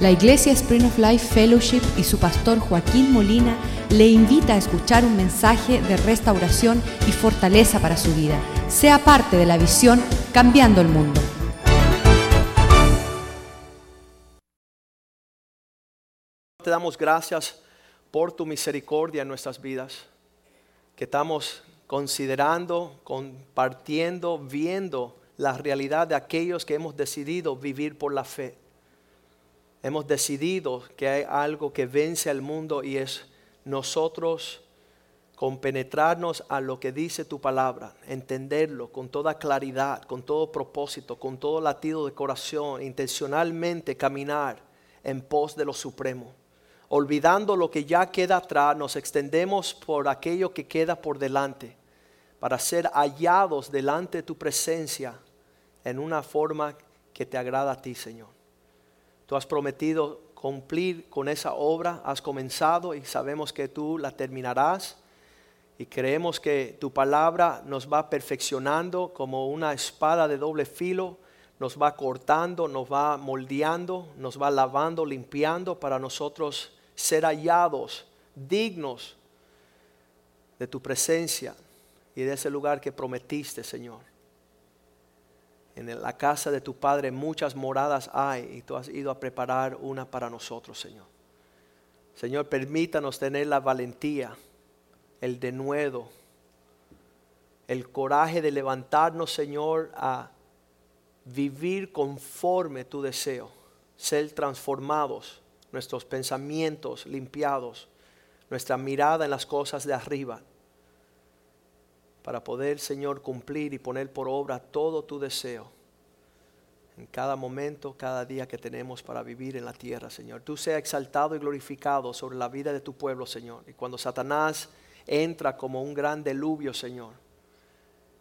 La Iglesia Spring of Life Fellowship y su pastor Joaquín Molina le invita a escuchar un mensaje de restauración y fortaleza para su vida. Sea parte de la visión Cambiando el Mundo. Te damos gracias por tu misericordia en nuestras vidas, que estamos considerando, compartiendo, viendo la realidad de aquellos que hemos decidido vivir por la fe. Hemos decidido que hay algo que vence al mundo y es nosotros compenetrarnos a lo que dice tu palabra, entenderlo con toda claridad, con todo propósito, con todo latido de corazón, intencionalmente caminar en pos de lo supremo. Olvidando lo que ya queda atrás, nos extendemos por aquello que queda por delante, para ser hallados delante de tu presencia en una forma que te agrada a ti, Señor. Tú has prometido cumplir con esa obra, has comenzado y sabemos que tú la terminarás. Y creemos que tu palabra nos va perfeccionando como una espada de doble filo, nos va cortando, nos va moldeando, nos va lavando, limpiando para nosotros ser hallados, dignos de tu presencia y de ese lugar que prometiste, Señor. En la casa de tu Padre muchas moradas hay y tú has ido a preparar una para nosotros, Señor. Señor, permítanos tener la valentía, el denuedo, el coraje de levantarnos, Señor, a vivir conforme tu deseo, ser transformados, nuestros pensamientos limpiados, nuestra mirada en las cosas de arriba para poder, Señor, cumplir y poner por obra todo tu deseo en cada momento, cada día que tenemos para vivir en la tierra, Señor. Tú sea exaltado y glorificado sobre la vida de tu pueblo, Señor. Y cuando Satanás entra como un gran deluvio, Señor,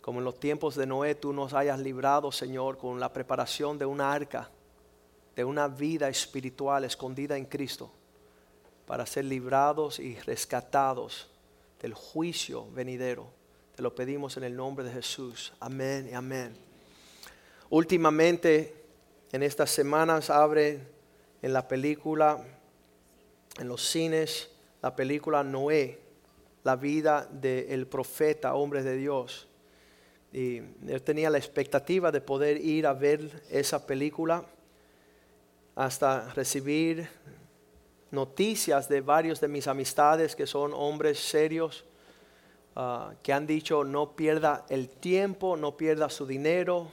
como en los tiempos de Noé, tú nos hayas librado, Señor, con la preparación de una arca, de una vida espiritual escondida en Cristo, para ser librados y rescatados del juicio venidero lo pedimos en el nombre de Jesús. Amén y amén. Últimamente, en estas semanas, abre en la película, en los cines, la película Noé, la vida del profeta, hombre de Dios. Y yo tenía la expectativa de poder ir a ver esa película hasta recibir noticias de varios de mis amistades que son hombres serios Ah, que han dicho no pierda el tiempo, no pierda su dinero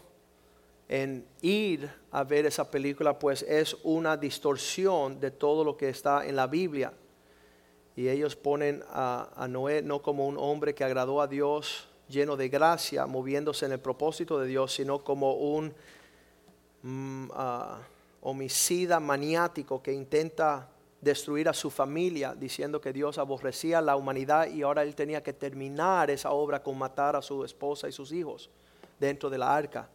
en ir a ver esa película, pues es una distorsión de todo lo que está en la Biblia. Y ellos ponen a, Noé no como un hombre que agradó a Dios, lleno de gracia, moviéndose en el propósito de Dios, sino como un mm, ah, homicida maniático que intenta destruir a su familia, diciendo que Dios aborrecía a la humanidad y ahora él tenía que terminar esa obra con matar a su esposa y sus hijos dentro de la arca.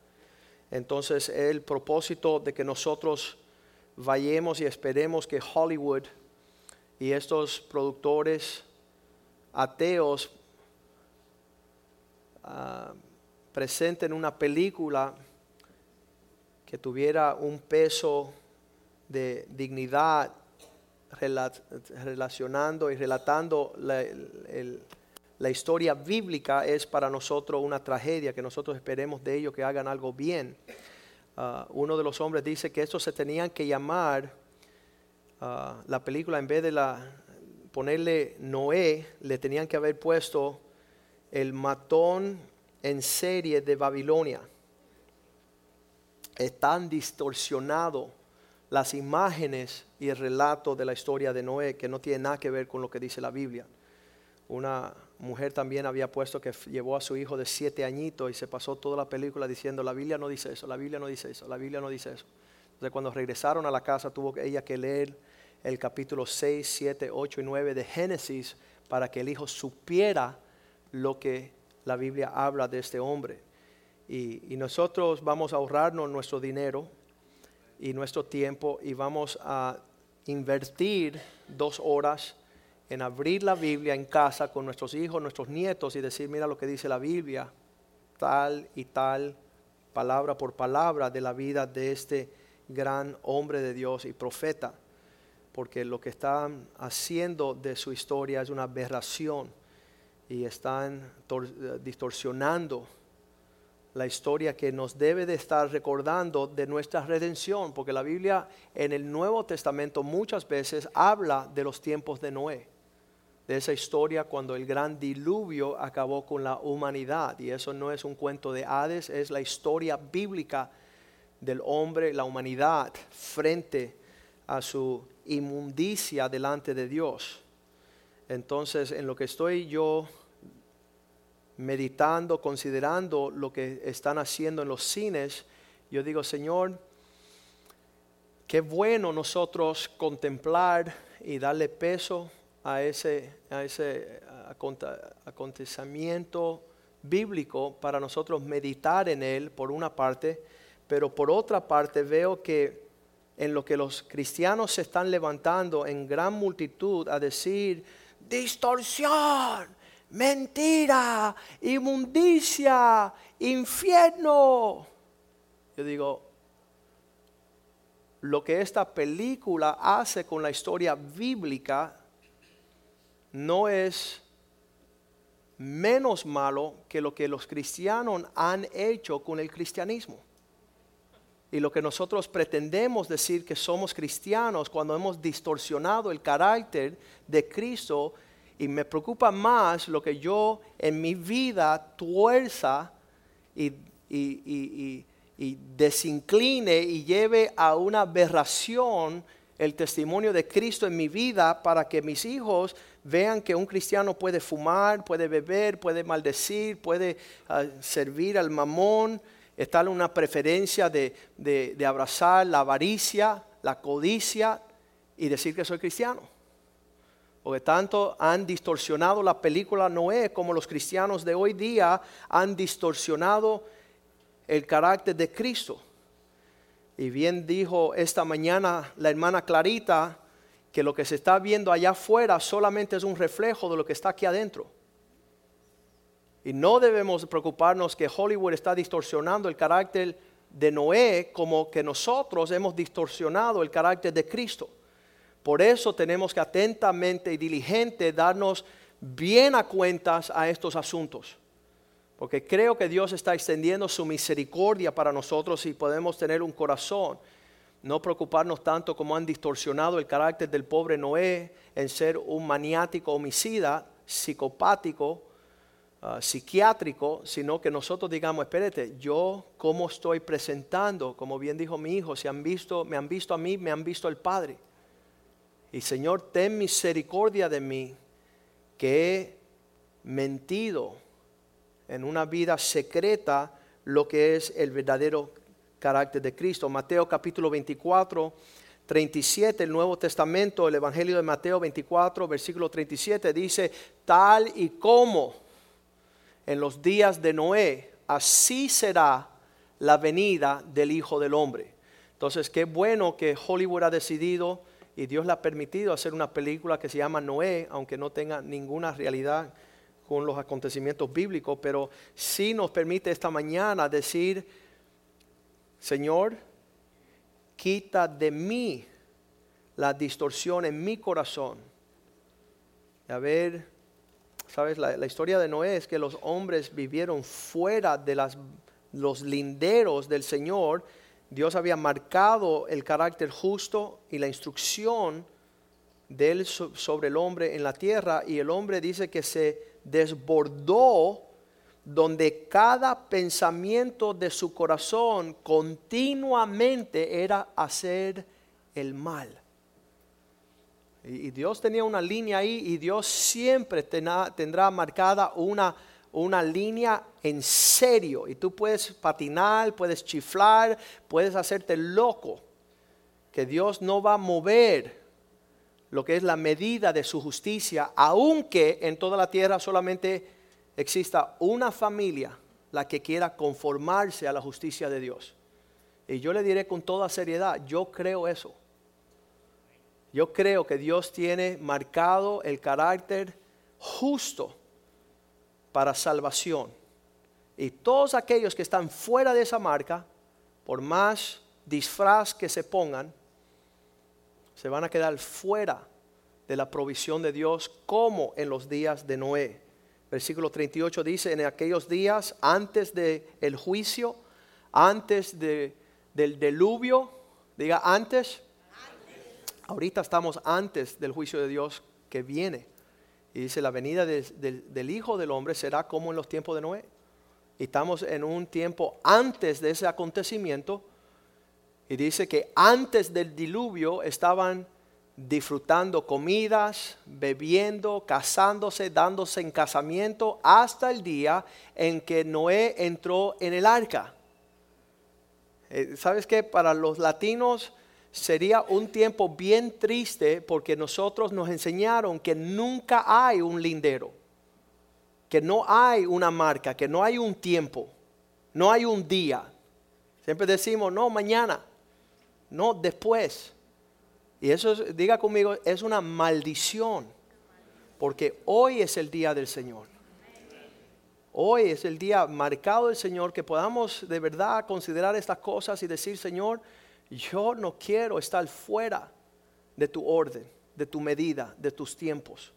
Entonces el propósito de que nosotros vayamos y esperemos que Hollywood y estos productores ateos ah, presenten una película que tuviera un peso de dignidad relacionando y relatando la, historia bíblica es para nosotros una tragedia, que nosotros esperemos de ellos que hagan algo bien. Ah, uno de los hombres dice que estos se tenían que llamar ah, la película, en vez de la, ponerle Noé, le tenían que haber puesto el matón en serie de Babilonia. Es tan distorsionado las imágenes y el relato de la historia de Noé, que no tiene nada que ver con lo que dice la Biblia. Una mujer también había puesto que llevó a su hijo de siete añitos y se pasó toda la película diciendo, la Biblia no dice eso, la Biblia no dice eso, la Biblia no dice eso. Entonces cuando regresaron a la casa tuvo ella que leer el capítulo 6, 7, 8 y 9 de Génesis para que el hijo supiera lo que la Biblia habla de este hombre. Y, y nosotros vamos a ahorrarnos nuestro dinero y nuestro tiempo y vamos a invertir dos horas en abrir la Biblia en casa con nuestros hijos, nuestros nietos y decir, mira lo que dice la Biblia, tal y tal, palabra por palabra de la vida de este gran hombre de Dios y profeta, porque lo que están haciendo de su historia es una aberración y están distorsionando la historia que nos debe de estar recordando de nuestra redención, porque la Biblia en el Nuevo Testamento muchas veces habla de los tiempos de Noé, de esa historia cuando el gran diluvio acabó con la humanidad. Y eso no es un cuento de Hades, es la historia bíblica del hombre, la humanidad, frente a su inmundicia delante de Dios. Entonces, en lo que estoy yo meditando, considerando lo que están haciendo en los cines, yo digo, Señor, qué bueno nosotros contemplar y darle peso a ese, a ese acontecimiento bíblico para nosotros meditar en él, por una parte, pero por otra parte veo que en lo que los cristianos se están levantando en gran multitud a decir, distorsión, mentira, inmundicia, infierno. Yo digo, lo que esta película hace con la historia bíblica no es menos malo que lo que los cristianos han hecho con el cristianismo. Y lo que nosotros pretendemos decir que somos cristianos cuando hemos distorsionado el carácter de Cristo y me preocupa más lo que yo en mi vida tuerza y, desincline y lleve a una aberración el testimonio de Cristo en mi vida para que mis hijos vean que un cristiano puede fumar, puede beber, puede maldecir, puede ah, servir al mamón, estar en una preferencia de, de abrazar la avaricia, la codicia y decir que soy cristiano. Porque tanto han distorsionado la película Noé como los cristianos de hoy día han distorsionado el carácter de Cristo. Y bien dijo esta mañana la hermana Clarita que lo que se está viendo allá afuera solamente es un reflejo de lo que está aquí adentro. Y no debemos preocuparnos que Hollywood está distorsionando el carácter de Noé como que nosotros hemos distorsionado el carácter de Cristo. Por eso tenemos que atentamente y diligente darnos bien a cuentas a estos asuntos. Porque creo que Dios está extendiendo su misericordia para nosotros y podemos tener un corazón. No preocuparnos tanto como han distorsionado el carácter del pobre Noé en ser un maniático homicida, psicopático, ah, psiquiátrico, sino que nosotros digamos, espérate, yo cómo estoy presentando, como bien dijo mi hijo, si han visto, me han visto a mí, me han visto al Padre. Y Señor, ten misericordia de mí, que he mentido en una vida secreta lo que es el verdadero carácter de Cristo. Mateo capítulo 24, 37, el Nuevo Testamento, el Evangelio de Mateo 24, versículo 37, dice, tal y como en los días de Noé, así será la venida del Hijo del Hombre. Entonces, qué bueno que Hollywood ha decidido y Dios le ha permitido hacer una película que se llama Noé, aunque no tenga ninguna realidad con los acontecimientos bíblicos, pero sí nos permite esta mañana decir, Señor, quita de mí la distorsión en mi corazón. A ver, sabes, la, historia de Noé es que los hombres vivieron fuera de los linderos del Señor Dios había marcado el carácter justo y la instrucción de él sobre el hombre en la tierra y el hombre dice que se desbordó donde cada pensamiento de su corazón continuamente era hacer el mal. Y Dios tenía una línea ahí y Dios siempre tendrá marcada una una línea en serio y tú puedes patinar, puedes chiflar, puedes hacerte loco, que Dios no va a mover lo que es la medida de su justicia, aunque en toda la tierra solamente exista una familia la que quiera conformarse a la justicia de Dios. Y yo le diré con toda seriedad, yo creo eso. Yo creo que Dios tiene marcado el carácter justo para salvación. Y todos aquellos que están fuera de esa marca, por más disfraz que se pongan, se van a quedar fuera de la provisión de Dios como en los días de Noé. Versículo 38 dice, en aquellos días antes del el juicio, antes de, del diluvio, diga antes. Ahorita estamos antes del juicio de Dios que viene. Y dice, la venida del Hijo del Hombre será como en los tiempos de Noé. Y estamos en un tiempo antes de ese acontecimiento. Y dice que antes del diluvio estaban disfrutando comidas, bebiendo, casándose, dándose en casamiento, hasta el día en que Noé entró en el arca. Eh, ¿Sabes qué? Para los latinos sería un tiempo bien triste porque nosotros nos enseñaron que nunca hay un lindero, que no hay una marca, que no hay un tiempo, no hay un día. Siempre decimos, no, mañana, no, después. Y eso, diga conmigo, es una maldición, porque hoy es el día del Señor. Hoy es el día marcado del Señor que podamos de verdad considerar estas cosas y decir, Señor, yo no quiero estar fuera de tu orden, de tu medida, de tus tiempos.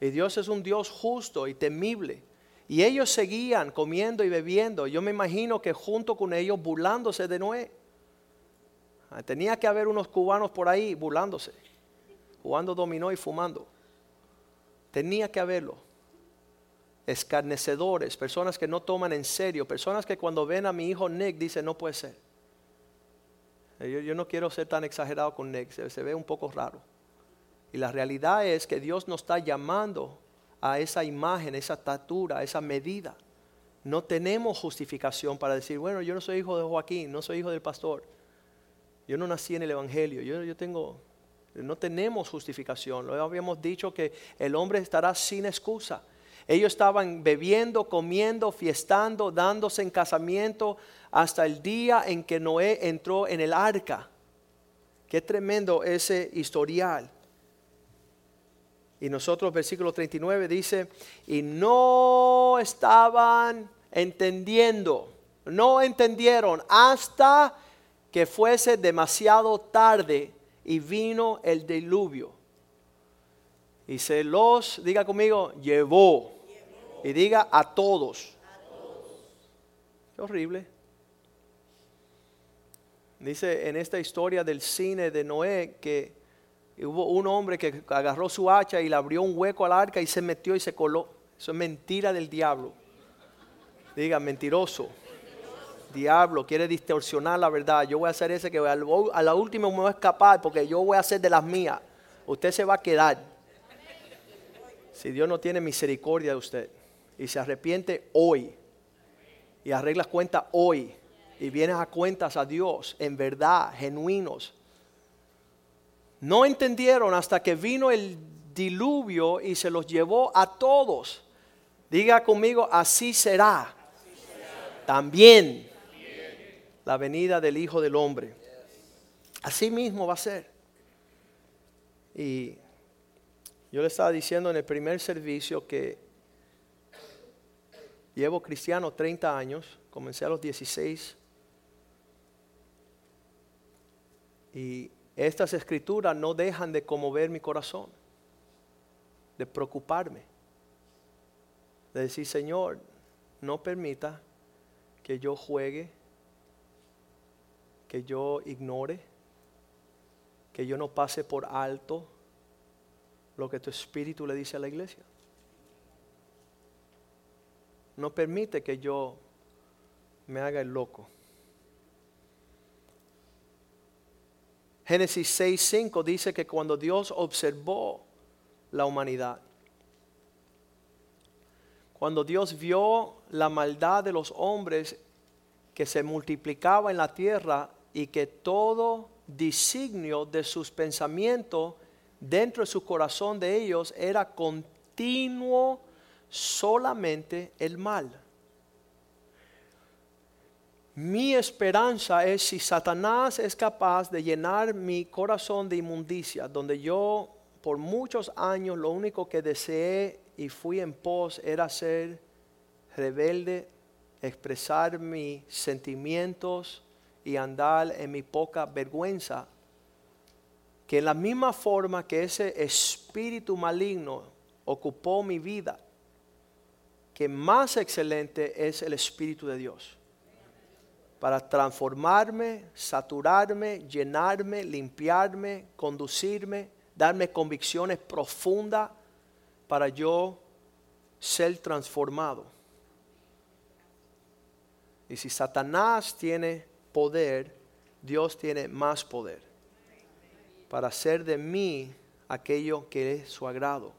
Y Dios es un Dios justo y temible. Y ellos seguían comiendo y bebiendo. Yo me imagino que junto con ellos burlándose de Noé. Ah, tenía que haber unos cubanos por ahí burlándose, jugando dominó y fumando. Tenía que haberlo. Escarnecedores, personas que no toman en serio, personas que cuando ven a mi hijo Nick dicen no puede ser. Yo, no quiero ser tan exagerado con Nick, se, ve un poco raro. Y la realidad es que Dios nos está llamando a esa imagen, esa estatura, a esa medida. No tenemos justificación para decir, bueno, yo no soy hijo de Joaquín, no soy hijo del pastor. Yo no nací en el Evangelio, yo, yo tengo, no tenemos justificación. Lo habíamos dicho que el hombre estará sin excusa. Ellos estaban bebiendo, comiendo, fiestando, dándose en casamiento hasta el día en que Noé entró en el arca. Qué tremendo ese historial. Y nosotros, versículo 39 dice, y no estaban entendiendo, no entendieron hasta que fuese demasiado tarde y vino el diluvio. Y se los, diga conmigo, llevó. Y diga a todos. Qué horrible. Dice en esta historia del cine de Noé que hubo un hombre que agarró su hacha y le abrió un hueco al arca y se metió y se coló. Eso es mentira del diablo. Diga, mentiroso. Diablo quiere distorsionar la verdad. Yo voy a hacer ese que a la última me voy a escapar porque yo voy a hacer de las mías. Usted se va a quedar. Si Dios no tiene misericordia de usted y se arrepiente hoy y arreglas cuenta hoy y vienes a cuentas a Dios en verdad, genuinos. No entendieron hasta que vino el diluvio y se los llevó a todos. Diga conmigo, así será. También la venida del Hijo del Hombre. Así mismo va a ser. Y yo le estaba diciendo en el primer servicio que llevo cristiano 30 años, comencé a los 16 Y estas escrituras no dejan de conmover mi corazón, de preocuparme, de decir, Señor, no permita que yo juegue, que yo ignore, que yo no pase por alto lo que tu espíritu le dice a la iglesia. No permite que yo me haga el loco. Génesis 6:5 dice que cuando Dios observó la humanidad, cuando Dios vio la maldad de los hombres que se multiplicaba en la tierra y que todo designio de sus pensamientos dentro de su corazón de ellos era continuo solamente el mal. Mi esperanza es si Satanás es capaz de llenar mi corazón de inmundicia, donde yo por muchos años lo único que deseé y fui en pos era ser rebelde, expresar mis sentimientos y andar en mi poca vergüenza, que en la misma forma que ese espíritu maligno ocupó mi vida, que más excelente es el espíritu de Dios para transformarme, saturarme, llenarme, limpiarme, conducirme, darme convicciones profundas para yo ser transformado. Y si Satanás tiene poder, Dios tiene más poder para hacer de mí aquello que es su agrado.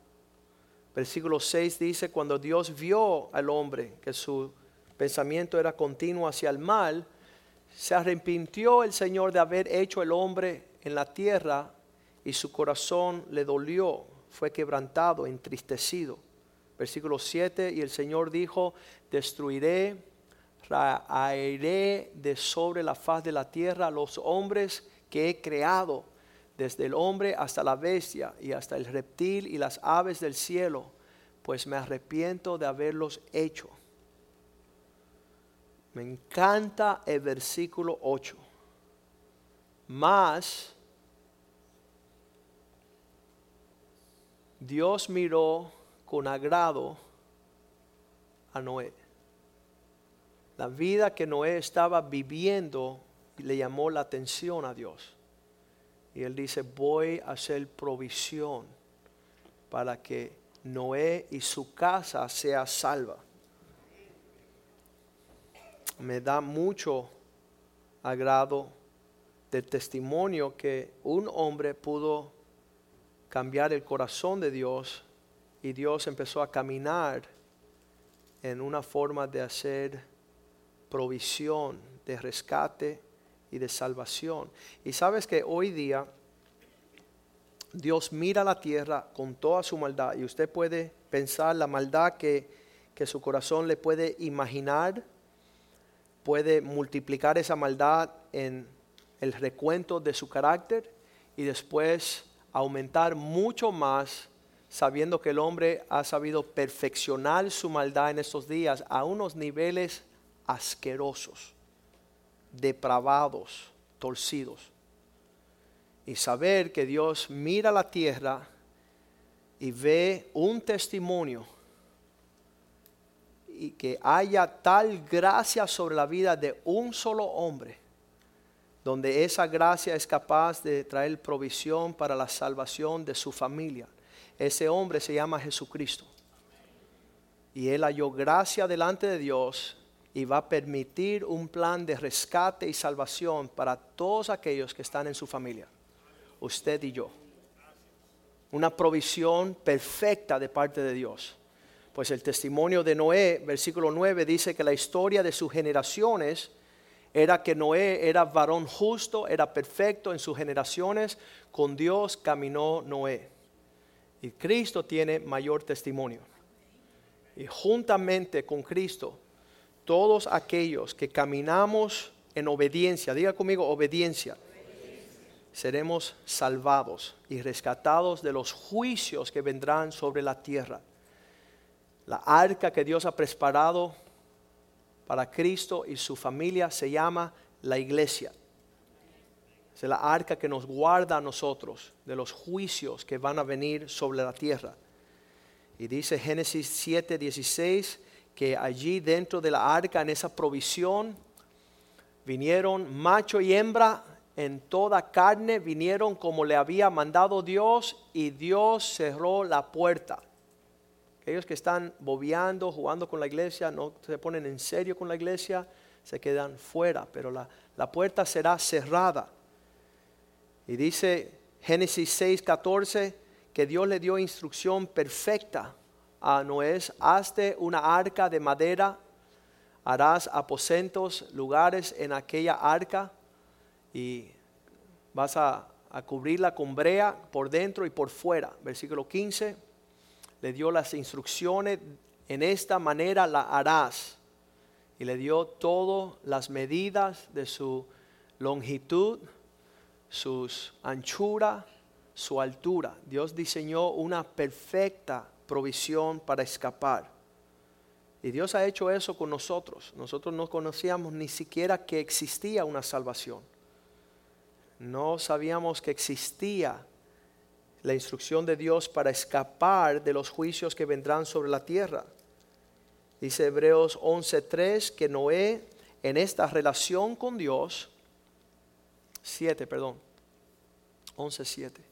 Versículo 6 dice, cuando Dios vio al hombre que su pensamiento era continuo hacia el mal, se arrepintió el Señor de haber hecho el hombre en la tierra y su corazón le dolió, fue quebrantado, entristecido. Versículo 7, y el Señor dijo, destruiré, raeré de sobre la faz de la tierra a los hombres que he creado, desde el hombre hasta la bestia y hasta el reptil y las aves del cielo, pues me arrepiento de haberlos hecho. Me encanta el versículo 8. Más Dios miró con agrado a Noé. La vida que Noé estaba viviendo le llamó la atención a Dios. Y él dice, voy a hacer provisión para que Noé y su casa sea salva. Me da mucho agrado del testimonio que un hombre pudo cambiar el corazón de Dios y Dios empezó a caminar en una forma de hacer provisión, de rescate y de salvación. Y sabes que hoy día Dios mira la tierra con toda su maldad y usted puede pensar la maldad que, que su corazón le puede imaginar puede multiplicar esa maldad en el recuento de su carácter y después aumentar mucho más sabiendo que el hombre ha sabido perfeccionar su maldad en estos días a unos niveles asquerosos, depravados, torcidos. Y saber que Dios mira la tierra y ve un testimonio y que haya tal gracia sobre la vida de un solo hombre, donde esa gracia es capaz de traer provisión para la salvación de su familia. Ese hombre se llama Jesucristo. Y él halló gracia delante de Dios y va a permitir un plan de rescate y salvación para todos aquellos que están en su familia, usted y yo. Una provisión perfecta de parte de Dios. Pues el testimonio de Noé, versículo 9, dice que la historia de sus generaciones era que Noé era varón justo, era perfecto en sus generaciones, con Dios caminó Noé. Y Cristo tiene mayor testimonio. Y juntamente con Cristo, todos aquellos que caminamos en obediencia, diga conmigo obediencia, seremos salvados y rescatados de los juicios que vendrán sobre la tierra la arca que Dios ha preparado para Cristo y su familia se llama la iglesia. Es la arca que nos guarda a nosotros de los juicios que van a venir sobre la tierra. Y dice Génesis 7, 16 que allí dentro de la arca, en esa provisión, vinieron macho y hembra en toda carne, vinieron como le había mandado Dios y Dios cerró la puerta. Aquellos que están bobeando, jugando con la iglesia, no se ponen en serio con la iglesia, se quedan fuera, pero la, la puerta será cerrada. Y dice Génesis 6, 14, que Dios le dio instrucción perfecta a Noé, hazte una arca de madera, harás aposentos, lugares en aquella arca y vas a, a cubrirla con brea por dentro y por fuera. Versículo 15 le dio las instrucciones, en esta manera la harás. Y le dio todas las medidas de su longitud, sus anchura, su altura. Dios diseñó una perfecta provisión para escapar. Y Dios ha hecho eso con nosotros. Nosotros no conocíamos ni siquiera que existía una salvación. No sabíamos que existía la instrucción de Dios para escapar de los juicios que vendrán sobre la tierra. Dice Hebreos 11:3 que Noé en esta relación con Dios, 7, perdón, 11:7.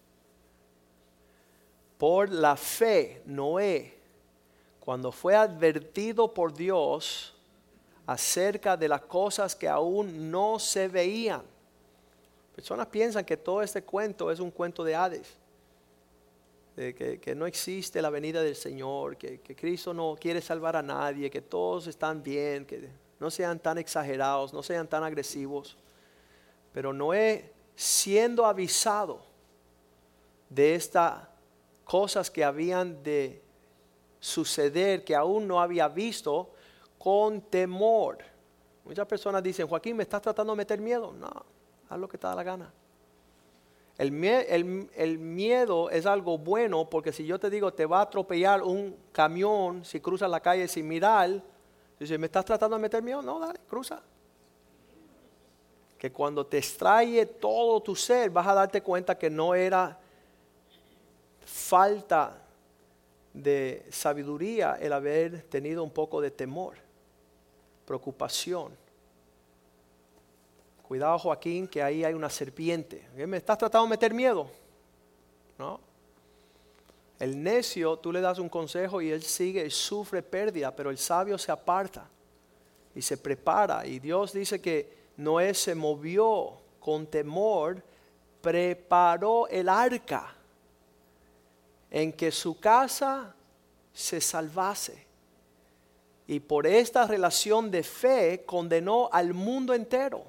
Por la fe, Noé, cuando fue advertido por Dios acerca de las cosas que aún no se veían. Personas piensan que todo este cuento es un cuento de Hades que, no existe la venida del Señor, que, que Cristo no quiere salvar a nadie, que todos están bien, que no sean tan exagerados, no sean tan agresivos. Pero Noé, siendo avisado de estas cosas que habían de suceder, que aún no había visto, con temor. Muchas personas dicen, Joaquín, ¿me estás tratando de meter miedo? No, haz lo que te da la gana. El, miedo es algo bueno porque si yo te digo te va a atropellar un camión si cruzas la calle sin mirar, dice, ¿me estás tratando de meter miedo? No, dale, cruza. Que cuando te extrae todo tu ser vas a darte cuenta que no era falta de sabiduría el haber tenido un poco de temor, preocupación. Cuidado Joaquín, que ahí hay una serpiente. ¿Me estás tratando de meter miedo? ¿No? El necio, tú le das un consejo y él sigue y sufre pérdida, pero el sabio se aparta y se prepara. Y Dios dice que Noé se movió con temor, preparó el arca en que su casa se salvase. Y por esta relación de fe condenó al mundo entero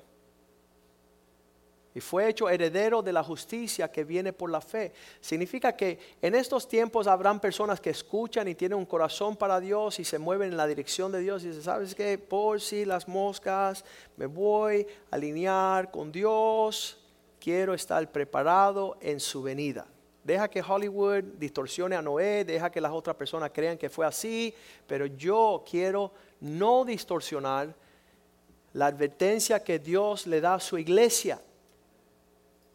y fue hecho heredero de la justicia que viene por la fe. Significa que en estos tiempos habrán personas que escuchan y tienen un corazón para Dios y se mueven en la dirección de Dios y dicen, ¿sabes qué? Por si las moscas, me voy a alinear con Dios, quiero estar preparado en su venida. Deja que Hollywood distorsione a Noé, deja que las otras personas crean que fue así, pero yo quiero no distorsionar la advertencia que Dios le da a su iglesia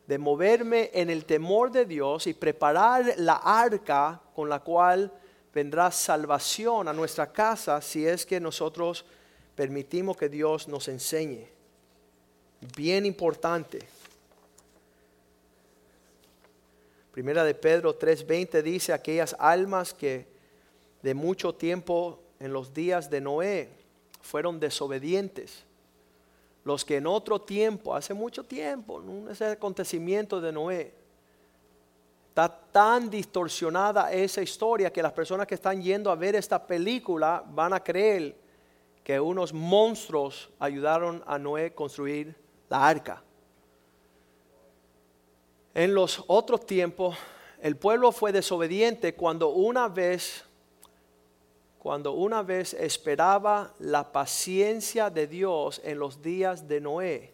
de moverme en el temor de Dios y preparar la arca con la cual vendrá salvación a nuestra casa si es que nosotros permitimos que Dios nos enseñe. Bien importante. Primera de Pedro 3:20 dice aquellas almas que de mucho tiempo en los días de Noé fueron desobedientes los que en otro tiempo, hace mucho tiempo, ese acontecimiento de Noé, está tan distorsionada esa historia que las personas que están yendo a ver esta película van a creer que unos monstruos ayudaron a Noé a construir la arca. En los otros tiempos, el pueblo fue desobediente cuando una vez cuando una vez esperaba la paciencia de Dios en los días de Noé,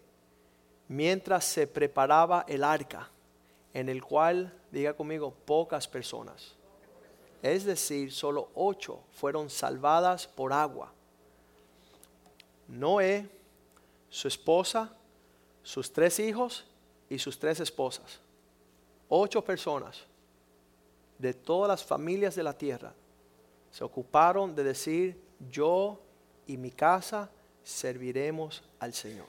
mientras se preparaba el arca, en el cual, diga conmigo, pocas personas, es decir, solo ocho fueron salvadas por agua. Noé, su esposa, sus tres hijos y sus tres esposas. Ocho personas de todas las familias de la tierra se ocuparon de decir, yo y mi casa serviremos al Señor.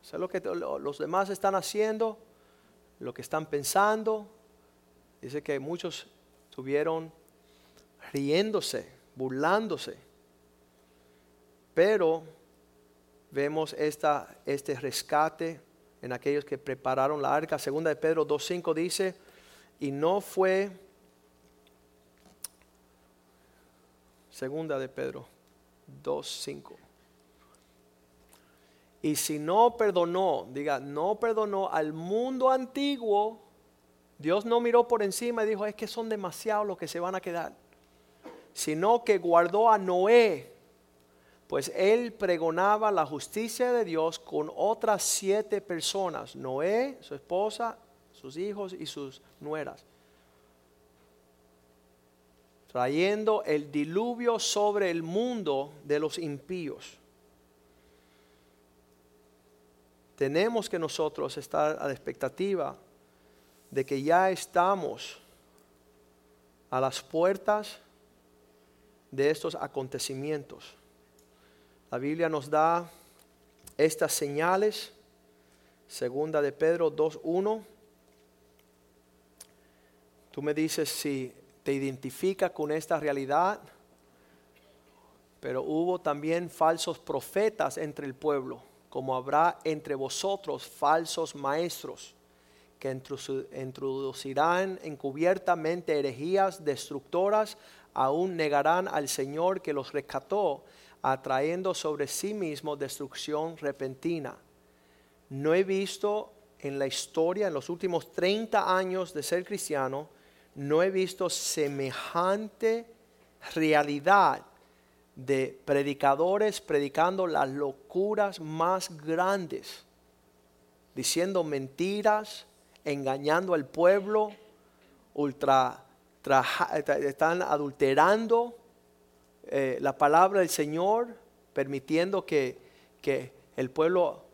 Eso es lo que los demás están haciendo, lo que están pensando. Dice que muchos estuvieron riéndose, burlándose. Pero vemos esta, este rescate en aquellos que prepararon la arca. Segunda de Pedro 2.5 dice, y no fue Segunda de Pedro 2.5. Y si no perdonó, diga, no perdonó al mundo antiguo, Dios no miró por encima y dijo, es que son demasiados los que se van a quedar, sino que guardó a Noé, pues él pregonaba la justicia de Dios con otras siete personas, Noé, su esposa, sus hijos y sus nueras. trayendo el diluvio sobre el mundo de los impíos. Tenemos que nosotros estar a la expectativa de que ya estamos a las puertas de estos acontecimientos. La Biblia nos da estas señales, segunda de Pedro 2.1. Tú me dices si te identifica con esta realidad, pero hubo también falsos profetas entre el pueblo, como habrá entre vosotros falsos maestros que introducirán encubiertamente herejías destructoras, aún negarán al Señor que los rescató, atrayendo sobre sí mismo destrucción repentina. No he visto en la historia, en los últimos 30 años de ser cristiano, no he visto semejante realidad de predicadores predicando las locuras más grandes, diciendo mentiras, engañando al pueblo, están adulterando eh, la palabra del Señor, permitiendo que, que el pueblo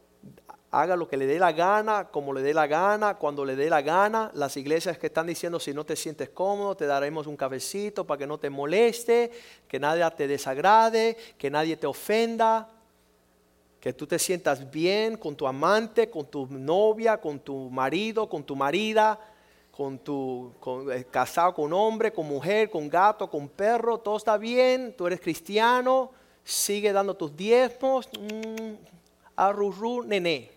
haga lo que le dé la gana, como le dé la gana, cuando le dé la gana. Las iglesias que están diciendo si no te sientes cómodo, te daremos un cafecito para que no te moleste, que nadie te desagrade, que nadie te ofenda que tú te sientas bien con tu amante, con tu novia, con tu marido, con tu marida, con tu eh, casado con hombre, con mujer, con gato, con perro, todo está bien, tú eres cristiano, sigue dando tus diezmos, mmm, arrurú, nené.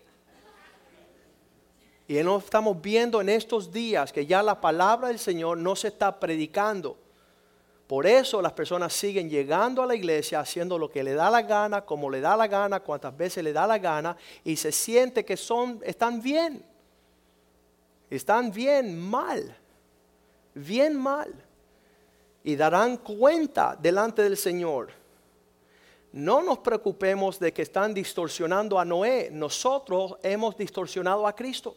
Y no estamos viendo en estos días que ya la palabra del Señor no se está predicando por eso las personas siguen llegando a la iglesia haciendo lo que le da la gana, como le da la gana, cuantas veces le da la gana, y se siente que son, están bien. Están bien mal. Bien mal. Y darán cuenta delante del Señor. No nos preocupemos de que están distorsionando a Noé. Nosotros hemos distorsionado a Cristo.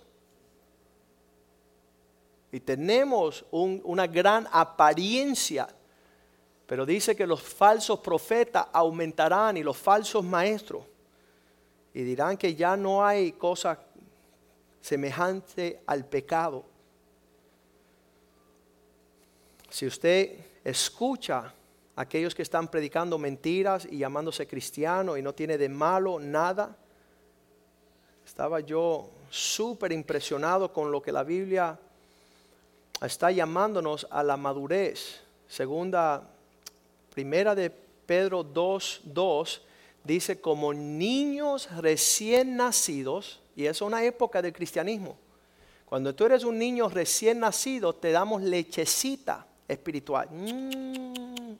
Y tenemos una gran apariencia pero dice que los falsos profetas aumentarán y los falsos maestros. Y dirán que ya no hay cosa semejante al pecado. Si usted escucha a aquellos que están predicando mentiras y llamándose cristiano y no tiene de malo nada, estaba yo súper impresionado con lo que la Biblia está llamándonos a la madurez. Segunda Primera de Pedro 2, 2 dice como niños recién nacidos, y es una época del cristianismo. Cuando tú eres un niño recién nacido, te damos lechecita espiritual. Mm.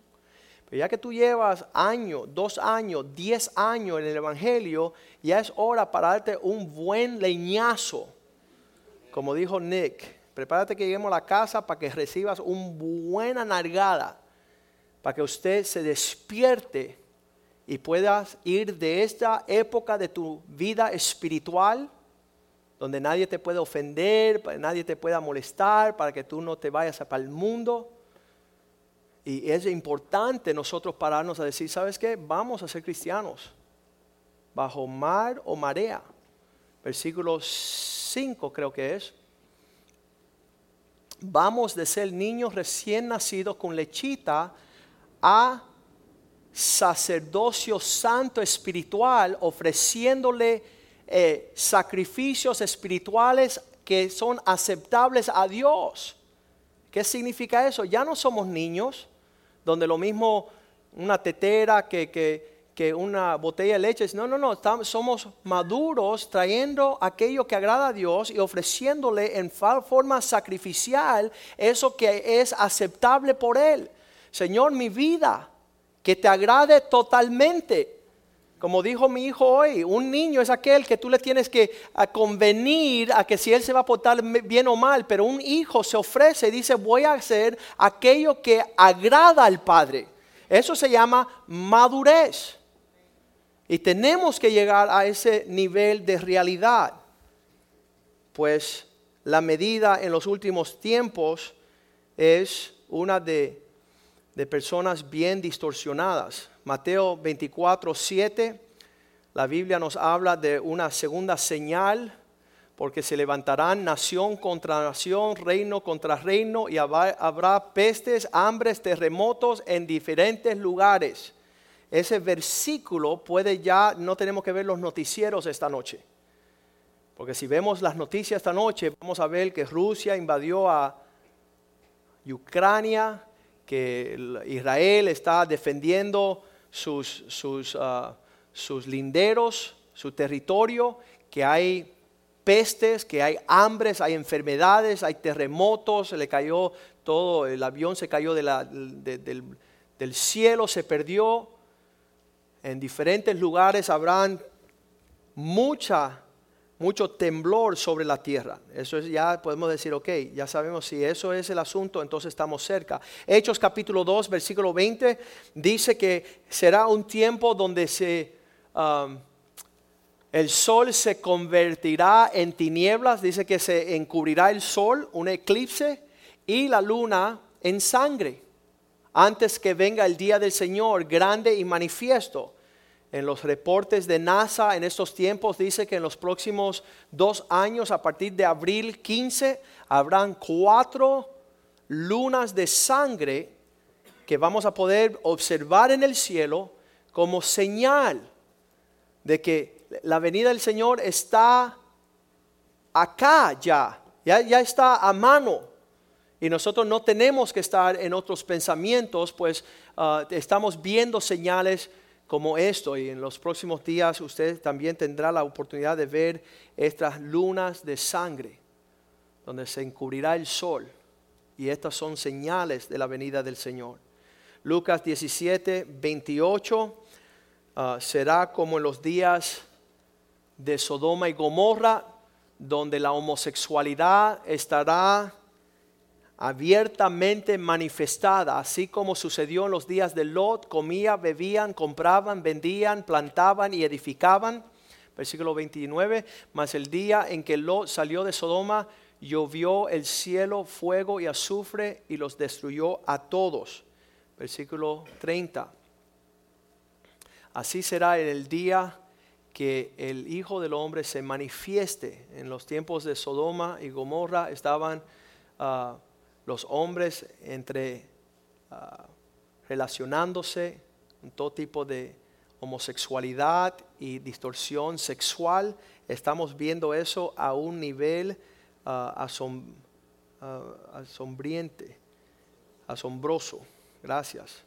Pero ya que tú llevas años, dos años, diez años en el Evangelio, ya es hora para darte un buen leñazo. Como dijo Nick, prepárate que lleguemos a la casa para que recibas una buena nargada para que usted se despierte y puedas ir de esta época de tu vida espiritual, donde nadie te puede ofender, nadie te pueda molestar, para que tú no te vayas para el mundo. Y es importante nosotros pararnos a decir, ¿sabes qué? Vamos a ser cristianos, bajo mar o marea. Versículo 5 creo que es. Vamos de ser niños recién nacidos con lechita a sacerdocio santo espiritual, ofreciéndole eh, sacrificios espirituales que son aceptables a Dios. ¿Qué significa eso? Ya no somos niños, donde lo mismo una tetera que, que, una botella de leche. No, no, no, somos maduros trayendo aquello que agrada a Dios y ofreciéndole en forma sacrificial eso que es aceptable por Él. Señor, mi vida, que te agrade totalmente. Como dijo mi hijo hoy, un niño es aquel que tú le tienes que convenir a que si él se va a portar bien o mal, pero un hijo se ofrece y dice, voy a hacer aquello que agrada al Padre. Eso se llama madurez. Y tenemos que llegar a ese nivel de realidad. Pues la medida en los últimos tiempos es una de de personas bien distorsionadas. Mateo 24, 7, la Biblia nos habla de una segunda señal, porque se levantarán nación contra nación, reino contra reino, y habrá pestes, hambres, terremotos en diferentes lugares. Ese versículo puede ya, no tenemos que ver los noticieros esta noche. Porque si vemos las noticias esta noche, vamos a ver que Rusia invadió a Ucrania, que Israel está defendiendo sus, sus, ah, sus linderos, su territorio, que hay pestes, que hay hambres, hay enfermedades, hay terremotos, se le cayó todo, el avión se cayó del, del cielo, se perdió. En diferentes lugares habrán mucha mucho temblor sobre la tierra. Eso es, ya podemos decir, ok, ya sabemos si eso es el asunto, entonces estamos cerca. Hechos capítulo 2, versículo 20, dice que será un tiempo donde se, um, el sol se convertirá en tinieblas, dice que se encubrirá el sol, un eclipse, y la luna en sangre, antes que venga el día del Señor grande y manifiesto en los reportes de NASA en estos tiempos dice que en los próximos dos años, a partir de abril 15, habrán cuatro lunas de sangre que vamos a poder observar en el cielo como señal de que la venida del Señor está acá ya, ya, ya está a mano. Y nosotros no tenemos que estar en otros pensamientos, pues ah, estamos viendo señales como esto y en los próximos días usted también tendrá la oportunidad de ver estas lunas de sangre donde se encubrirá el sol y estas son señales de la venida del Señor. Lucas 17, 28 ah, será como en los días de Sodoma y Gomorra donde la homosexualidad estará abiertamente manifestada, así como sucedió en los días de Lot, comía, bebían, compraban, vendían, plantaban y edificaban. Versículo 29, mas el día en que Lot salió de Sodoma, llovió el cielo, fuego y azufre y los destruyó a todos. Versículo 30. Así será en el día que el Hijo del Hombre se manifieste. En los tiempos de Sodoma y Gomorra estaban... Uh, los hombres entre ah, relacionándose con todo tipo de homosexualidad y distorsión sexual. Estamos viendo eso a un nivel uh, asombriente, asombroso. Gracias.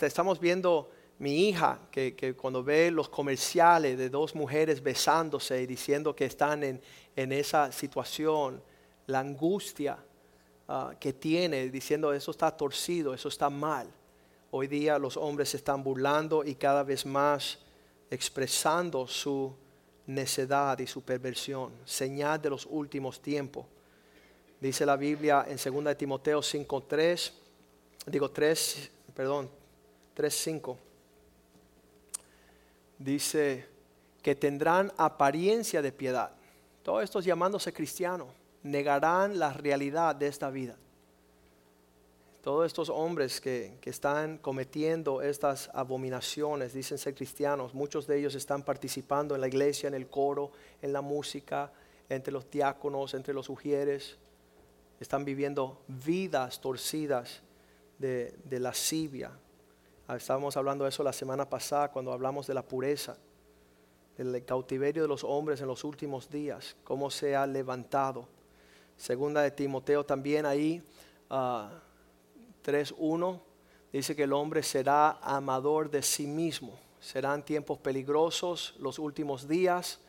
estamos viendo mi hija que, que, cuando ve los comerciales de dos mujeres besándose y diciendo que están en, en esa situación, la angustia Ah, que tiene diciendo eso está torcido, eso está mal. Hoy día los hombres se están burlando y cada vez más expresando su necedad y su perversión, señal de los últimos tiempos. Dice la Biblia en 2 Timoteo 5:3, digo 3, perdón, 3:5. Dice que tendrán apariencia de piedad. Todos estos llamándose cristianos negarán la realidad de esta vida. Todos estos hombres que, están cometiendo estas abominaciones, dicen ser cristianos, muchos de ellos están participando en la iglesia, en el coro, en la música, entre los diáconos, entre los ujieres. Están viviendo vidas torcidas de, de lascivia. Ah, estábamos hablando de eso la semana pasada cuando hablamos de la pureza, del cautiverio de los hombres en los últimos días, cómo se ha levantado Segunda de Timoteo también ahí, 3.1, ah, dice que el hombre será amador de sí mismo. Serán tiempos peligrosos los últimos días,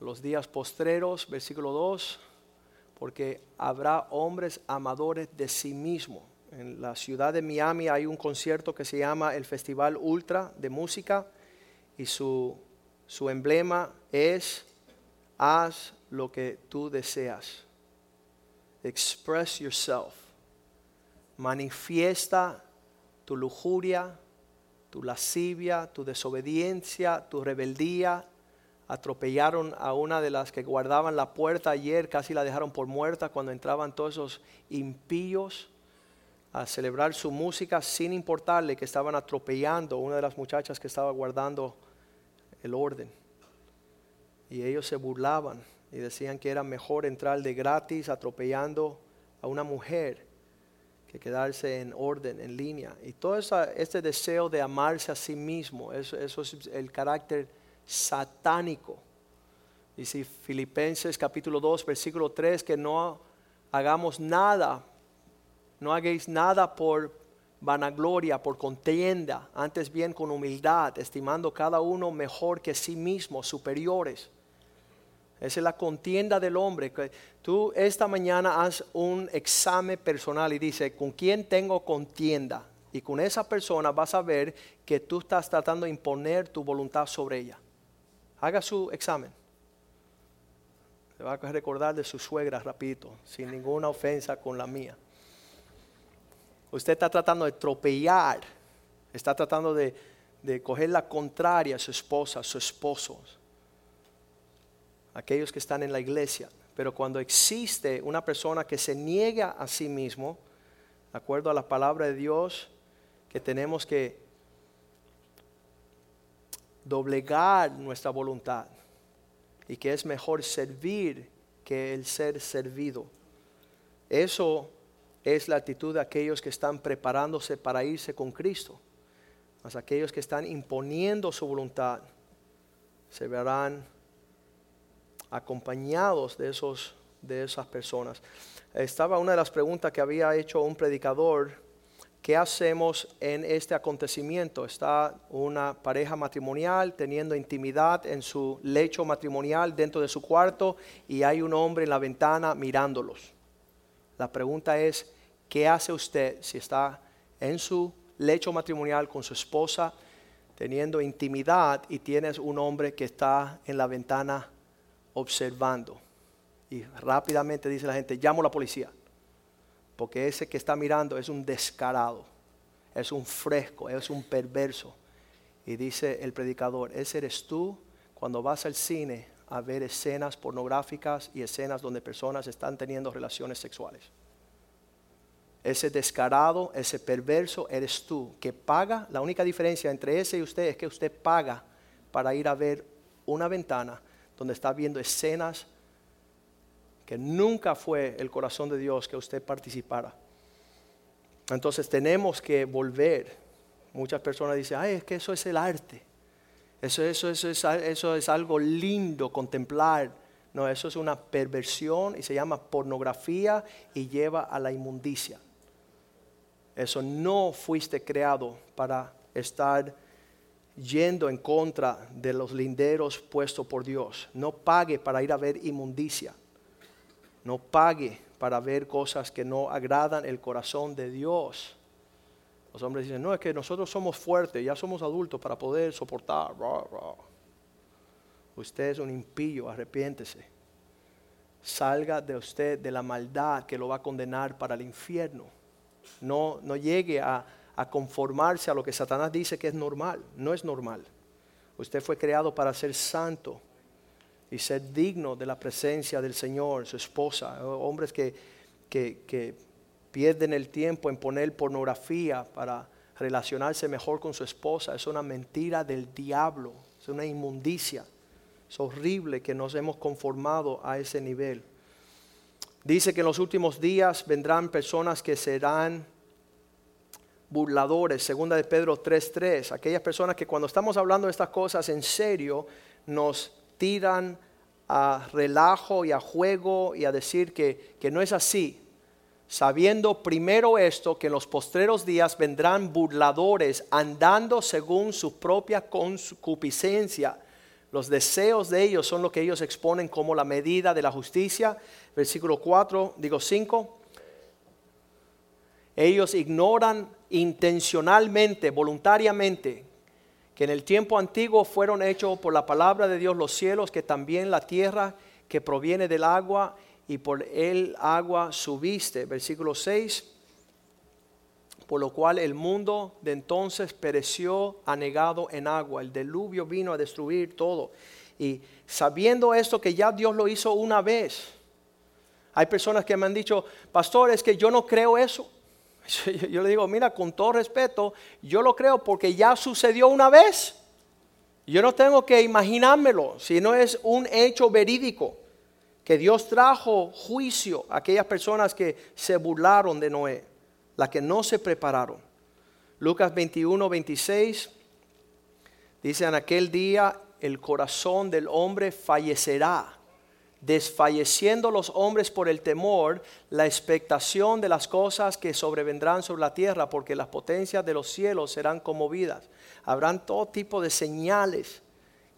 los días postreros, versículo 2, porque habrá hombres amadores de sí mismo. En la ciudad de Miami hay un concierto que se llama el Festival Ultra de Música y su, su emblema es haz lo que tú deseas. Express yourself. Manifiesta tu lujuria, tu lascivia, tu desobediencia, tu rebeldía. Atropellaron a una de las que guardaban la puerta ayer, casi la dejaron por muerta cuando entraban todos esos impíos a celebrar su música sin importarle que estaban atropellando a una de las muchachas que estaba guardando el orden. Y ellos se burlaban y decían que era mejor entrar de gratis atropellando a una mujer que quedarse en orden, en línea. Y todo este deseo de amarse a sí mismo, eso, es el carácter satánico. Dice Filipenses capítulo 2, versículo 3, que no hagamos nada no hagáis nada por vanagloria, por contienda, antes bien con humildad, estimando cada uno mejor que sí mismo, superiores. Esa es la contienda del hombre. Tú esta mañana haz un examen personal y dice, ¿con quién tengo contienda? Y con esa persona vas a ver que tú estás tratando de imponer tu voluntad sobre ella. Haga su examen. Se va a recordar de su suegra rapidito, sin ninguna ofensa con la mía. Usted está tratando de atropellar, está tratando de, coger la contraria a su esposa, a su esposo, aquellos que están en la iglesia. Pero cuando existe una persona que se niega a sí mismo, de acuerdo a la palabra de Dios, que tenemos que doblegar nuestra voluntad y que es mejor servir que el ser servido. Eso es la actitud de aquellos que están preparándose para irse con Cristo. Mas aquellos que están imponiendo su voluntad se verán acompañados de, esos, de esas personas. Estaba una de las preguntas que había hecho un predicador, ¿qué hacemos en este acontecimiento? Está una pareja matrimonial teniendo intimidad en su lecho matrimonial dentro de su cuarto y hay un hombre en la ventana mirándolos. La pregunta es, ¿qué hace usted si está en su lecho matrimonial con su esposa, teniendo intimidad y tienes un hombre que está en la ventana observando? Y rápidamente dice la gente, llamo a la policía, porque ese que está mirando es un descarado, es un fresco, es un perverso. Y dice el predicador, ese eres tú cuando vas al cine a ver escenas pornográficas y escenas donde personas están teniendo relaciones sexuales. Ese descarado, ese perverso eres tú, que paga. La única diferencia entre ese y usted es que usted paga para ir a ver una ventana donde está viendo escenas que nunca fue el corazón de Dios que usted participara. Entonces tenemos que volver. Muchas personas dicen, ay, es que eso es el arte. Eso, eso, eso, es, eso es algo lindo contemplar. No, eso es una perversión y se llama pornografía y lleva a la inmundicia. Eso no fuiste creado para estar yendo en contra de los linderos puestos por Dios. No pague para ir a ver inmundicia. No pague para ver cosas que no agradan el corazón de Dios. Los hombres dicen, no, es que nosotros somos fuertes, ya somos adultos para poder soportar. Usted es un impío, arrepiéntese. Salga de usted de la maldad que lo va a condenar para el infierno. No, no llegue a, a conformarse a lo que Satanás dice que es normal. No es normal. Usted fue creado para ser santo y ser digno de la presencia del Señor, su esposa. Hombres que, que, que pierden el tiempo en poner pornografía para relacionarse mejor con su esposa. Es una mentira del diablo, es una inmundicia. Es horrible que nos hemos conformado a ese nivel. Dice que en los últimos días vendrán personas que serán burladores, segunda de Pedro 3:3, aquellas personas que cuando estamos hablando de estas cosas en serio nos tiran a relajo y a juego y a decir que, que no es así, sabiendo primero esto, que en los postreros días vendrán burladores andando según su propia concupiscencia. Los deseos de ellos son lo que ellos exponen como la medida de la justicia. Versículo 4, digo 5. Ellos ignoran intencionalmente, voluntariamente, que en el tiempo antiguo fueron hechos por la palabra de Dios los cielos, que también la tierra que proviene del agua y por el agua subiste. Versículo 6. Por lo cual el mundo de entonces pereció anegado en agua. El diluvio vino a destruir todo. Y sabiendo esto que ya Dios lo hizo una vez. Hay personas que me han dicho, pastor, es que yo no creo eso. Yo, le digo, mira, con todo respeto, yo lo creo porque ya sucedió una vez. Yo no tengo que imaginármelo, sino es un hecho verídico que Dios trajo juicio a aquellas personas que se burlaron de Noé, las que no se prepararon. Lucas 21, 26 dice, en aquel día el corazón del hombre fallecerá, desfalleciendo los hombres por el temor, la expectación de las cosas que sobrevendrán sobre la tierra, porque las potencias de los cielos serán conmovidas habrán todo tipo de señales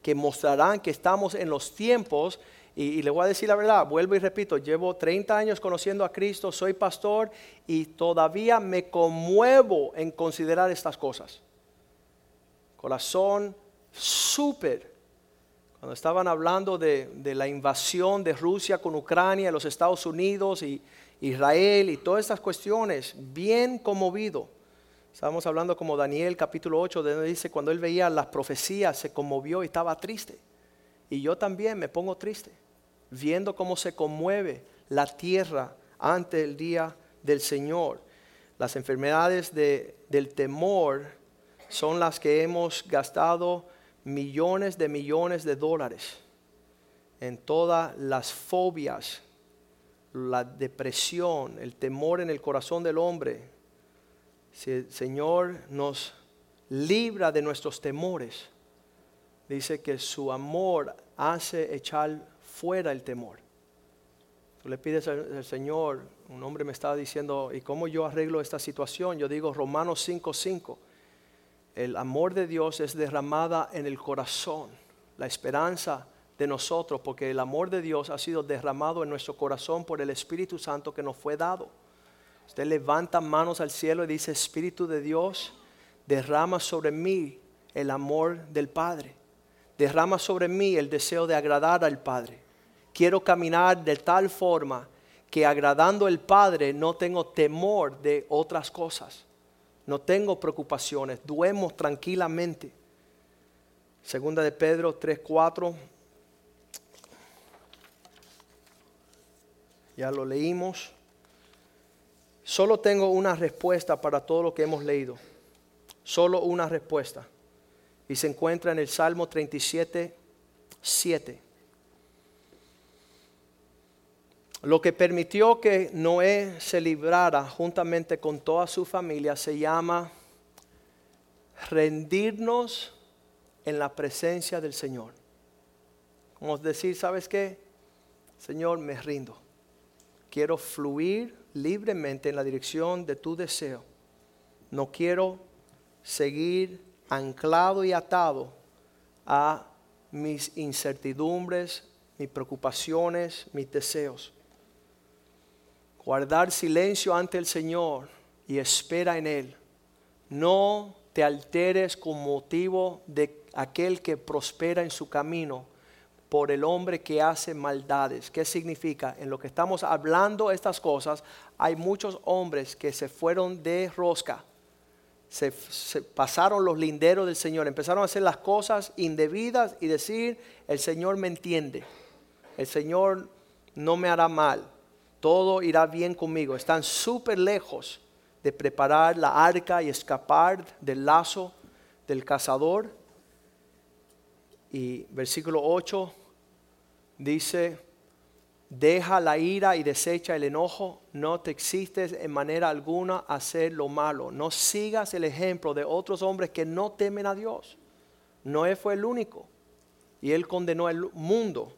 que mostrarán que estamos en los tiempos. Y, le voy a decir la verdad, vuelvo y repito, llevo 30 años conociendo a Cristo, soy pastor y todavía me conmuevo en considerar estas cosas. Corazón súper. Cuando estaban hablando de, la invasión de Rusia con Ucrania, los Estados Unidos y Israel y todas estas cuestiones, bien conmovido. Estábamos hablando como Daniel capítulo 8, donde dice, cuando él veía las profecías se conmovió y estaba triste. Y yo también me pongo triste, viendo cómo se conmueve la tierra ante el día del Señor. Las enfermedades del temor son las que hemos gastado millones de millones de dólares en todas las fobias, la depresión, el temor en el corazón del hombre, si el Señor nos libra de nuestros temores, dice que su amor hace echar fuera el temor. Tú le pides al, Señor, un hombre me estaba diciendo, ¿y cómo yo arreglo esta situación? Yo digo Romanos 5:5. El amor de Dios es derramada en el corazón, la esperanza de nosotros, porque el amor de Dios ha sido derramado en nuestro corazón por el Espíritu Santo que nos fue dado. Usted levanta manos al cielo y dice, Espíritu de Dios, derrama sobre mí el amor del Padre. Derrama sobre mí el deseo de agradar al Padre. Quiero caminar de tal forma que agradando al Padre no tengo temor de otras cosas. No tengo preocupaciones, duermo tranquilamente. Segunda de Pedro 3:4. Ya lo leímos. Solo tengo una respuesta para todo lo que hemos leído. Solo una respuesta. Y se encuentra en el Salmo 37, 7. Lo que permitió que Noé se librara juntamente con toda su familia se llama rendirnos en la presencia del Señor. Como decir, ¿sabes qué? Señor, me rindo. Quiero fluir libremente en la dirección de tu deseo. No quiero seguir anclado y atado a mis incertidumbres, mis preocupaciones, mis deseos. Guardar silencio ante el Señor y espera en Él. No te alteres con motivo de aquel que prospera en su camino por el hombre que hace maldades. ¿Qué significa? En lo que estamos hablando estas cosas, hay muchos hombres que se fueron de rosca, se, pasaron los linderos del Señor, empezaron a hacer las cosas indebidas y decir, el Señor me entiende, el Señor no me hará mal, todo irá bien conmigo. Están súper lejos de preparar la arca y escapar del lazo del cazador. Y versículo 8 dice, deja la ira y desecha el enojo, no te existes en manera alguna hacer lo malo, no sigas el ejemplo de otros hombres que no temen a Dios. Noé fue el único y él condenó el mundo.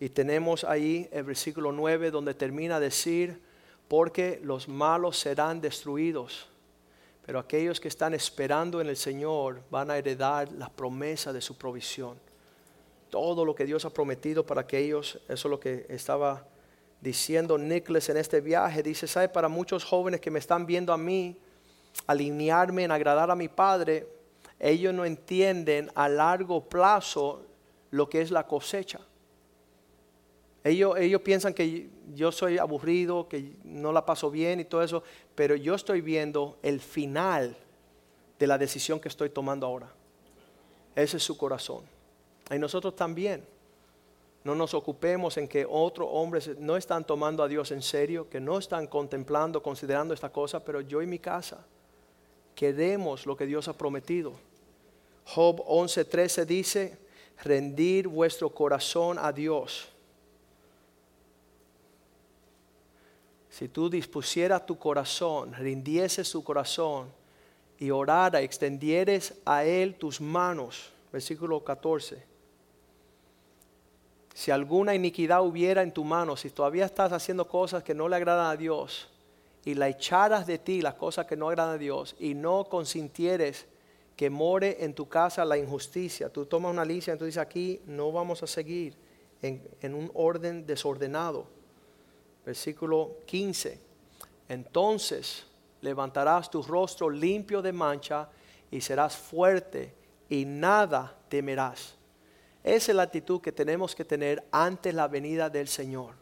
Y tenemos ahí el versículo 9 donde termina decir, porque los malos serán destruidos, pero aquellos que están esperando en el Señor van a heredar la promesa de su provisión todo lo que Dios ha prometido para aquellos. Eso es lo que estaba diciendo Nicholas en este viaje. Dice, ¿sabe? Para muchos jóvenes que me están viendo a mí, alinearme en agradar a mi Padre, ellos no entienden a largo plazo lo que es la cosecha. Ellos, ellos piensan que yo soy aburrido, que no la paso bien y todo eso, pero yo estoy viendo el final de la decisión que estoy tomando ahora. Ese es su corazón. Y nosotros también. no nos ocupemos en que otros hombres no están tomando a Dios en serio, que no están contemplando, considerando esta cosa, pero yo y mi casa queremos lo que Dios ha prometido. Job 11:13 dice, rendir vuestro corazón a Dios. Si tú dispusieras tu corazón, rindieses su corazón y orara, extendieres a Él tus manos, versículo 14 si alguna iniquidad hubiera en tu mano, si todavía estás haciendo cosas que no le agradan a Dios, y la echaras de ti las cosas que no agradan a Dios, y no consintieres que more en tu casa la injusticia, tú tomas una lista y tú dices aquí no vamos a seguir en, en un orden desordenado. Versículo 15. Entonces levantarás tu rostro limpio de mancha y serás fuerte y nada temerás esa es la actitud que tenemos que tener ante la venida del Señor.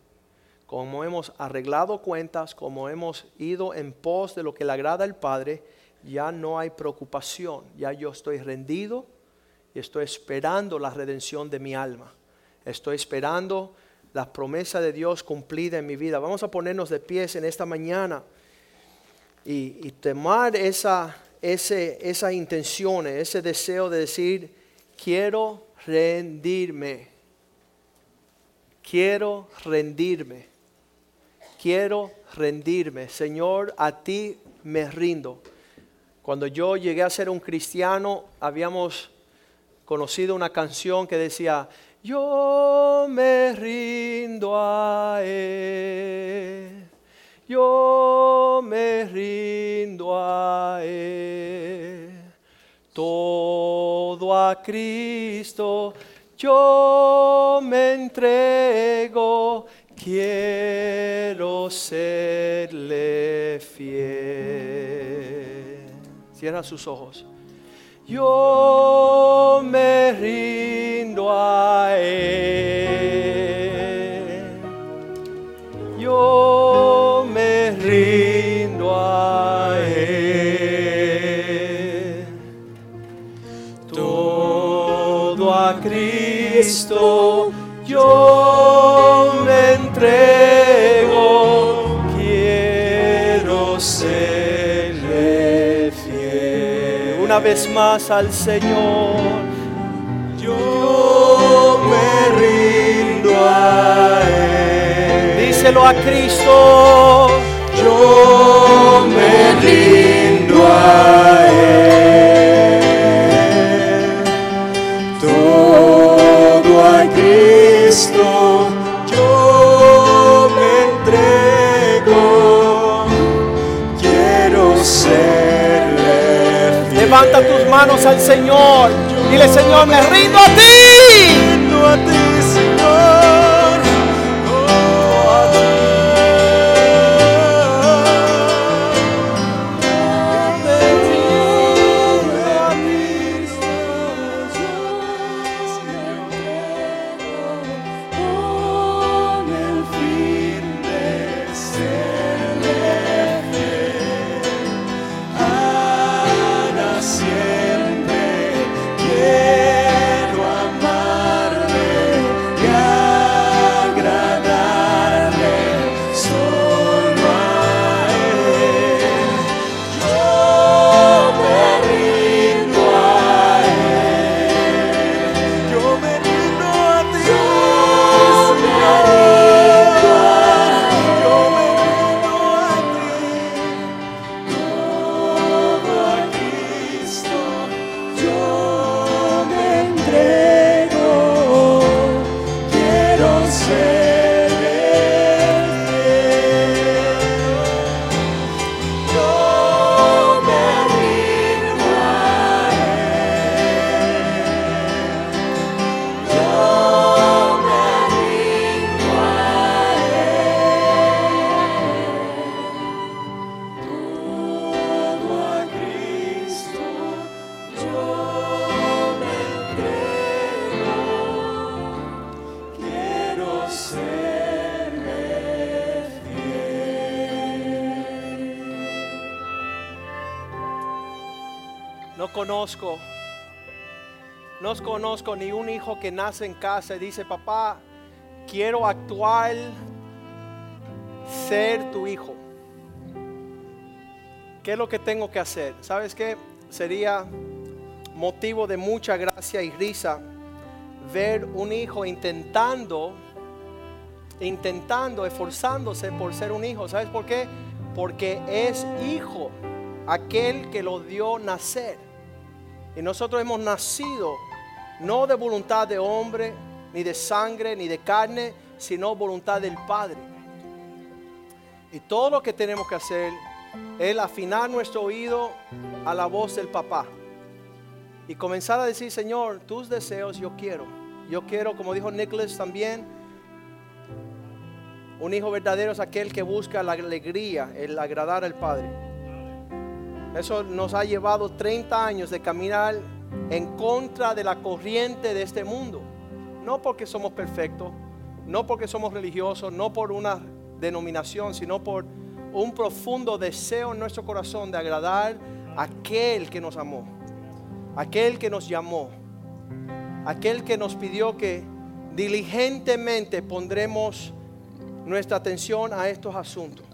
Como hemos arreglado cuentas, como hemos ido en pos de lo que le agrada al Padre, ya no hay preocupación, ya yo estoy rendido y estoy esperando la redención de mi alma. Estoy esperando la promesa de Dios cumplida en mi vida. Vamos a ponernos de pies en esta mañana y, tomar esa, ese, esas intenciones, ese deseo de decir, quiero rendirme. Quiero rendirme. Quiero rendirme. Señor, a ti me rindo. Cuando yo llegué a ser un cristiano, habíamos conocido una canción que decía, yo me rindo a Él, yo me rindo a Él todo a Cristo yo me entrego, quiero serle fiel. Cierra sus ojos. Yo me rindo a Él. Yo me rindo a Él. Cristo yo me entrego, Una vez más al Señor, yo me rindo a Él. Díselo a Cristo, yo me rindo a Él. yo Levanta tus manos al Señor. Dile, Señor, me rindo a ti. Ni un hijo que nace en casa y dice, papá, quiero actuar, ser tu hijo. ¿Qué es lo que tengo que hacer? ¿Sabes qué? Sería motivo de mucha gracia y risa ver un hijo intentando, intentando, esforzándose por ser un hijo. ¿Sabes por qué? Porque es hijo aquel que lo dio nacer. Y nosotros hemos nacido no de voluntad de hombre, ni de sangre, ni de carne, sino voluntad del Padre. Y todo lo que tenemos que hacer es afinar nuestro oído a la voz del papá. Y comenzar a decir, Señor, tus deseos yo quiero. Yo quiero, como dijo Nicholas también, un hijo verdadero es aquel que busca la alegría, el agradar al Padre. Eso nos ha llevado 30 años de caminar en contra de la corriente de este mundo. No porque somos perfectos, no porque somos religiosos, no por una denominación, sino por un profundo deseo en nuestro corazón de agradar a aquel que nos amó, aquel que nos llamó, aquel que nos pidió que diligentemente pondremos nuestra atención a estos asuntos.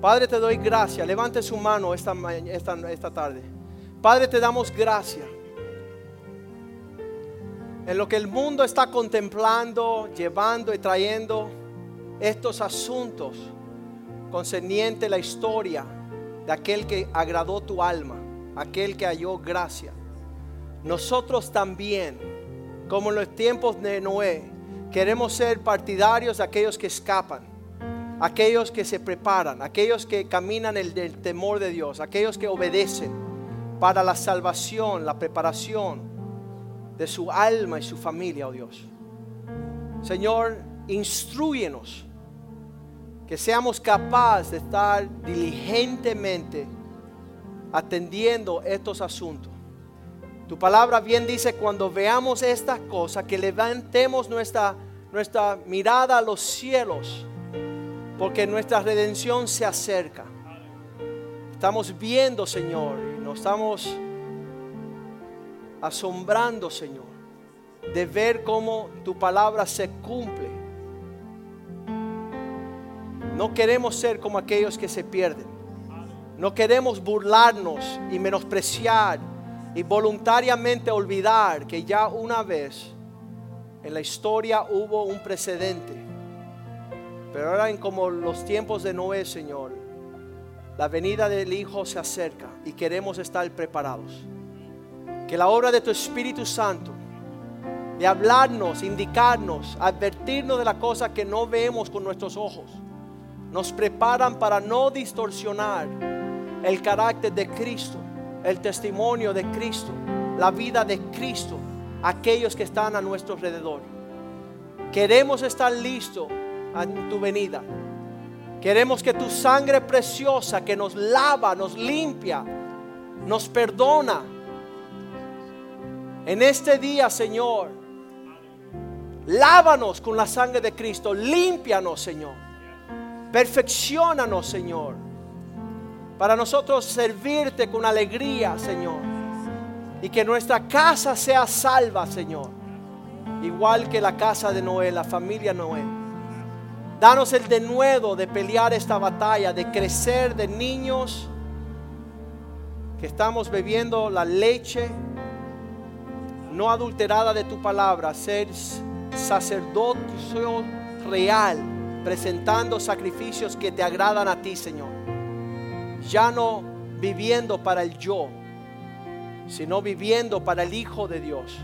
Padre, te doy gracias. Levante su mano esta, esta, esta tarde. Padre, te damos gracias. En lo que el mundo está contemplando, llevando y trayendo estos asuntos concerniente la historia de aquel que agradó tu alma, aquel que halló gracia. Nosotros también, como en los tiempos de Noé, queremos ser partidarios de aquellos que escapan, aquellos que se preparan, aquellos que caminan el del temor de Dios, aquellos que obedecen para la salvación, la preparación de su alma y su familia, oh Dios. Señor, instruyenos que seamos capaces de estar diligentemente atendiendo estos asuntos. Tu palabra bien dice cuando veamos estas cosas que levantemos nuestra, nuestra mirada a los cielos, porque nuestra redención se acerca. Estamos viendo, Señor, y nos estamos asombrando, Señor, de ver cómo tu palabra se cumple no queremos ser como aquellos que se pierden. No queremos burlarnos y menospreciar y voluntariamente olvidar que ya una vez en la historia hubo un precedente. Pero ahora en como los tiempos de Noé, Señor, la venida del Hijo se acerca y queremos estar preparados. Que la obra de tu Espíritu Santo, de hablarnos, indicarnos, advertirnos de la cosa que no vemos con nuestros ojos, nos preparan para no distorsionar el carácter de Cristo, el testimonio de Cristo, la vida de Cristo, aquellos que están a nuestro alrededor. Queremos estar listos a tu venida. Queremos que tu sangre preciosa que nos lava, nos limpia, nos perdona. En este día, Señor, lávanos con la sangre de Cristo, límpianos, Señor Perfeccionanos, Señor. Para nosotros servirte con alegría, Señor. Y que nuestra casa sea salva, Señor. Igual que la casa de Noé, la familia Noé. Danos el denuedo de pelear esta batalla, de crecer de niños que estamos bebiendo la leche no adulterada de tu palabra, ser sacerdocio real presentando sacrificios que te agradan a ti, Señor. Ya no viviendo para el yo, sino viviendo para el Hijo de Dios,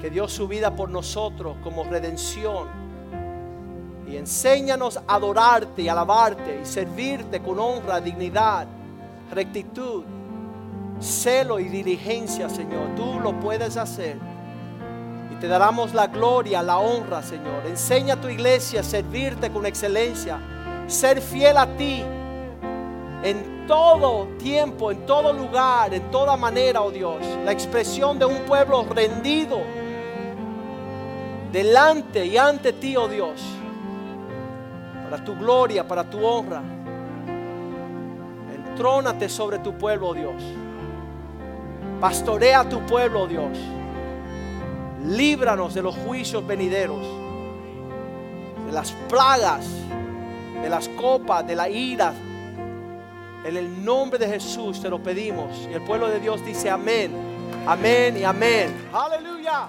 que dio su vida por nosotros como redención. Y enséñanos a adorarte y alabarte y servirte con honra, dignidad, rectitud, celo y diligencia, Señor. Tú lo puedes hacer te daremos la gloria, la honra, Señor. Enseña a tu iglesia a servirte con excelencia, ser fiel a ti en todo tiempo, en todo lugar, en toda manera, oh Dios. La expresión de un pueblo rendido delante y ante ti, oh Dios. Para tu gloria, para tu honra. Entrónate sobre tu pueblo, oh Dios. Pastorea a tu pueblo, Dios líbranos de los juicios venideros. de las plagas, de las copas, de la ira. En el nombre de Jesús te lo pedimos. Y el pueblo de Dios dice amén, amén y amén. Aleluya.